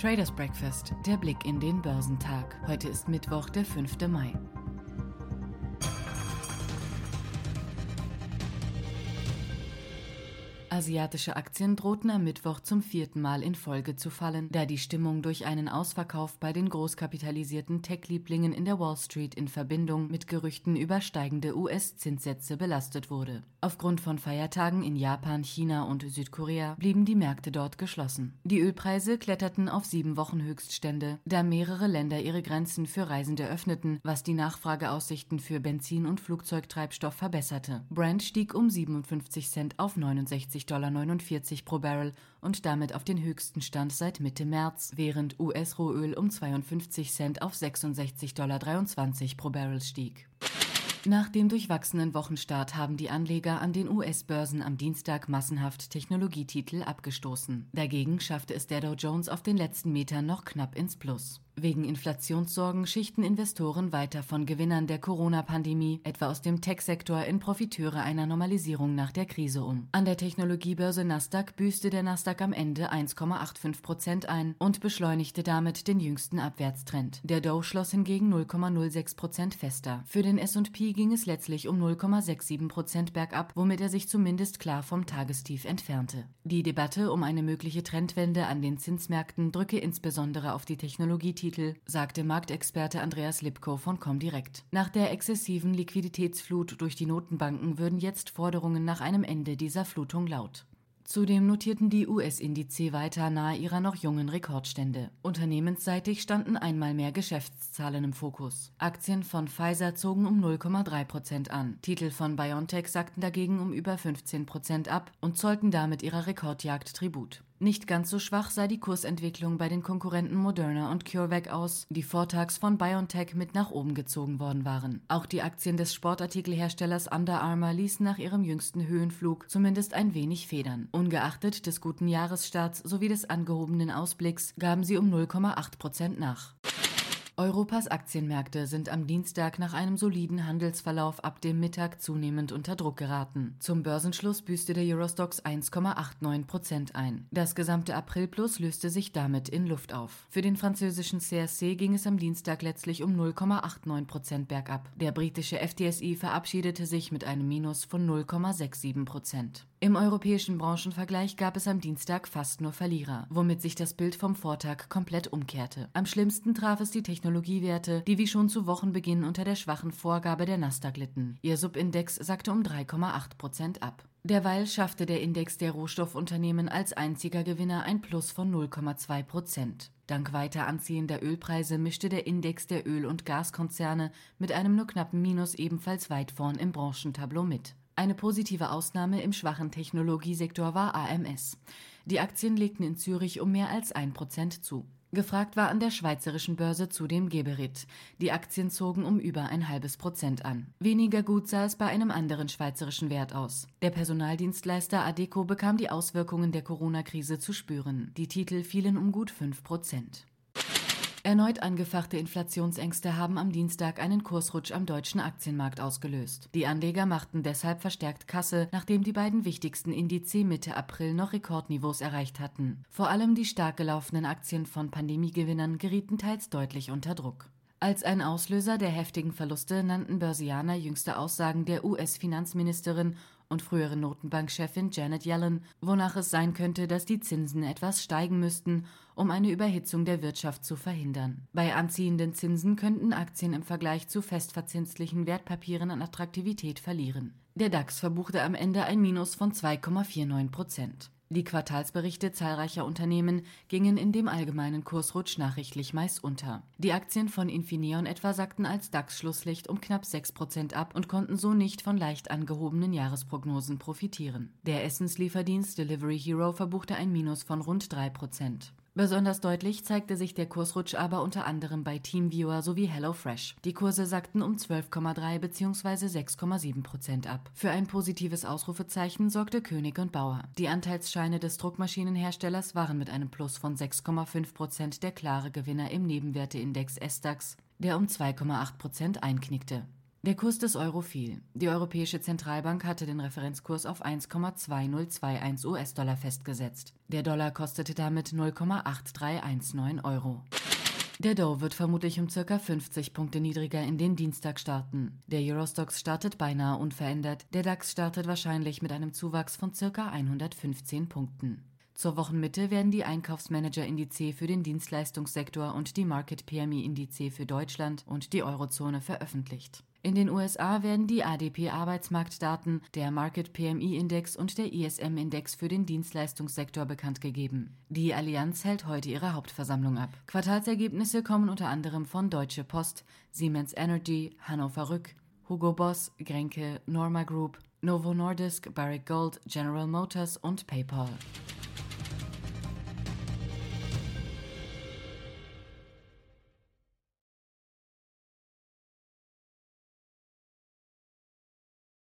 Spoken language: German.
Traders Breakfast, der Blick in den Börsentag. Heute ist Mittwoch, der 5. Mai. Asiatische Aktien drohten am Mittwoch zum vierten Mal in Folge zu fallen, da die Stimmung durch einen Ausverkauf bei den großkapitalisierten Tech-Lieblingen in der Wall Street in Verbindung mit Gerüchten über steigende US-Zinssätze belastet wurde. Aufgrund von Feiertagen in Japan, China und Südkorea blieben die Märkte dort geschlossen. Die Ölpreise kletterten auf sieben Wochen Höchststände, da mehrere Länder ihre Grenzen für Reisende öffneten, was die Nachfrageaussichten für Benzin und Flugzeugtreibstoff verbesserte. Brent stieg um 57 Cent auf 69 60,49 Dollar pro Barrel und damit auf den höchsten Stand seit Mitte März, während US-Rohöl um 52 Cent auf 66,23 Dollar pro Barrel stieg. Nach dem durchwachsenen Wochenstart haben die Anleger an den US-Börsen am Dienstag massenhaft Technologietitel abgestoßen. Dagegen schaffte es der Dow Jones auf den letzten Metern noch knapp ins Plus. Wegen Inflationssorgen schichten Investoren weiter von Gewinnern der Corona-Pandemie, etwa aus dem Tech-Sektor, in Profiteure einer Normalisierung nach der Krise um. An der Technologiebörse Nasdaq büßte der Nasdaq am Ende 1,85 Prozent ein und beschleunigte damit den jüngsten Abwärtstrend. Der Dow schloss hingegen 0,06 Prozent fester. Für den S&P ging es letztlich um 0,67 Prozent bergab, womit er sich zumindest klar vom Tagestief entfernte. Die Debatte um eine mögliche Trendwende an den Zinsmärkten drücke insbesondere auf die Technologietitel Titel, sagte Marktexperte Andreas Lipko von Comdirect. Nach der exzessiven Liquiditätsflut durch die Notenbanken würden jetzt Forderungen nach einem Ende dieser Flutung laut. Zudem notierten die US-Indize weiter nahe ihrer noch jungen Rekordstände. Unternehmensseitig standen einmal mehr Geschäftszahlen im Fokus. Aktien von Pfizer zogen um 0,3 Prozent an. Titel von BioNTech sagten dagegen um über 15 Prozent ab und zollten damit ihrer Rekordjagd Tribut. Nicht ganz so schwach sei die Kursentwicklung bei den Konkurrenten Moderna und CureVac aus, die vortags von BioNTech mit nach oben gezogen worden waren. Auch die Aktien des Sportartikelherstellers Under Armour ließen nach ihrem jüngsten Höhenflug zumindest ein wenig federn. Ungeachtet des guten Jahresstarts sowie des angehobenen Ausblicks gaben sie um 0,8 Prozent nach. Europas Aktienmärkte sind am Dienstag nach einem soliden Handelsverlauf ab dem Mittag zunehmend unter Druck geraten. Zum Börsenschluss büßte der Eurostox 1,89 Prozent ein. Das gesamte Aprilplus löste sich damit in Luft auf. Für den französischen CSC ging es am Dienstag letztlich um 0,89 Prozent bergab. Der britische FTSI verabschiedete sich mit einem Minus von 0,67 Prozent. Im europäischen Branchenvergleich gab es am Dienstag fast nur Verlierer, womit sich das Bild vom Vortag komplett umkehrte. Am schlimmsten traf es die Technologiewerte, die wie schon zu Wochenbeginn unter der schwachen Vorgabe der Nasdaq litten. Ihr Subindex sagte um 3,8 Prozent ab. Derweil schaffte der Index der Rohstoffunternehmen als einziger Gewinner ein Plus von 0,2 Prozent. Dank weiter anziehender Ölpreise mischte der Index der Öl- und Gaskonzerne mit einem nur knappen Minus ebenfalls weit vorn im Branchentableau mit. Eine positive Ausnahme im schwachen Technologiesektor war AMS. Die Aktien legten in Zürich um mehr als ein Prozent zu. Gefragt war an der schweizerischen Börse zudem Geberit. Die Aktien zogen um über ein halbes Prozent an. Weniger gut sah es bei einem anderen schweizerischen Wert aus. Der Personaldienstleister Adeco bekam die Auswirkungen der Corona-Krise zu spüren. Die Titel fielen um gut fünf Prozent. Erneut angefachte Inflationsängste haben am Dienstag einen Kursrutsch am deutschen Aktienmarkt ausgelöst. Die Anleger machten deshalb verstärkt Kasse, nachdem die beiden wichtigsten Indize Mitte April noch Rekordniveaus erreicht hatten. Vor allem die stark gelaufenen Aktien von Pandemiegewinnern gerieten teils deutlich unter Druck. Als ein Auslöser der heftigen Verluste nannten Börsianer jüngste Aussagen der US-Finanzministerin und frühere Notenbankchefin Janet Yellen, wonach es sein könnte, dass die Zinsen etwas steigen müssten, um eine Überhitzung der Wirtschaft zu verhindern. Bei anziehenden Zinsen könnten Aktien im Vergleich zu festverzinslichen Wertpapieren an Attraktivität verlieren. Der DAX verbuchte am Ende ein Minus von 2,49 Prozent. Die Quartalsberichte zahlreicher Unternehmen gingen in dem allgemeinen Kursrutsch nachrichtlich meist unter. Die Aktien von Infineon etwa sackten als DAX-Schlusslicht um knapp 6 Prozent ab und konnten so nicht von leicht angehobenen Jahresprognosen profitieren. Der Essenslieferdienst Delivery Hero verbuchte ein Minus von rund 3 Prozent. Besonders deutlich zeigte sich der Kursrutsch aber unter anderem bei Teamviewer sowie HelloFresh. Die Kurse sackten um 12,3 bzw. 6,7 Prozent ab. Für ein positives Ausrufezeichen sorgte König und Bauer. Die Anteilsscheine des Druckmaschinenherstellers waren mit einem Plus von 6,5 Prozent der klare Gewinner im Nebenwerteindex SDAX, der um 2,8 Prozent einknickte. Der Kurs des Euro fiel. Die Europäische Zentralbank hatte den Referenzkurs auf 1,2021 US-Dollar festgesetzt. Der Dollar kostete damit 0,8319 Euro. Der Dow wird vermutlich um ca. 50 Punkte niedriger in den Dienstag starten. Der Eurostox startet beinahe unverändert, der DAX startet wahrscheinlich mit einem Zuwachs von ca. 115 Punkten. Zur Wochenmitte werden die Einkaufsmanager-Indice für den Dienstleistungssektor und die Market PMI-Indice für Deutschland und die Eurozone veröffentlicht. In den USA werden die ADP-Arbeitsmarktdaten, der Market PMI-Index und der ISM-Index für den Dienstleistungssektor bekannt gegeben. Die Allianz hält heute ihre Hauptversammlung ab. Quartalsergebnisse kommen unter anderem von Deutsche Post, Siemens Energy, Hannover Rück, Hugo Boss, Grenke, Norma Group, Novo Nordisk, Barrick Gold, General Motors und PayPal.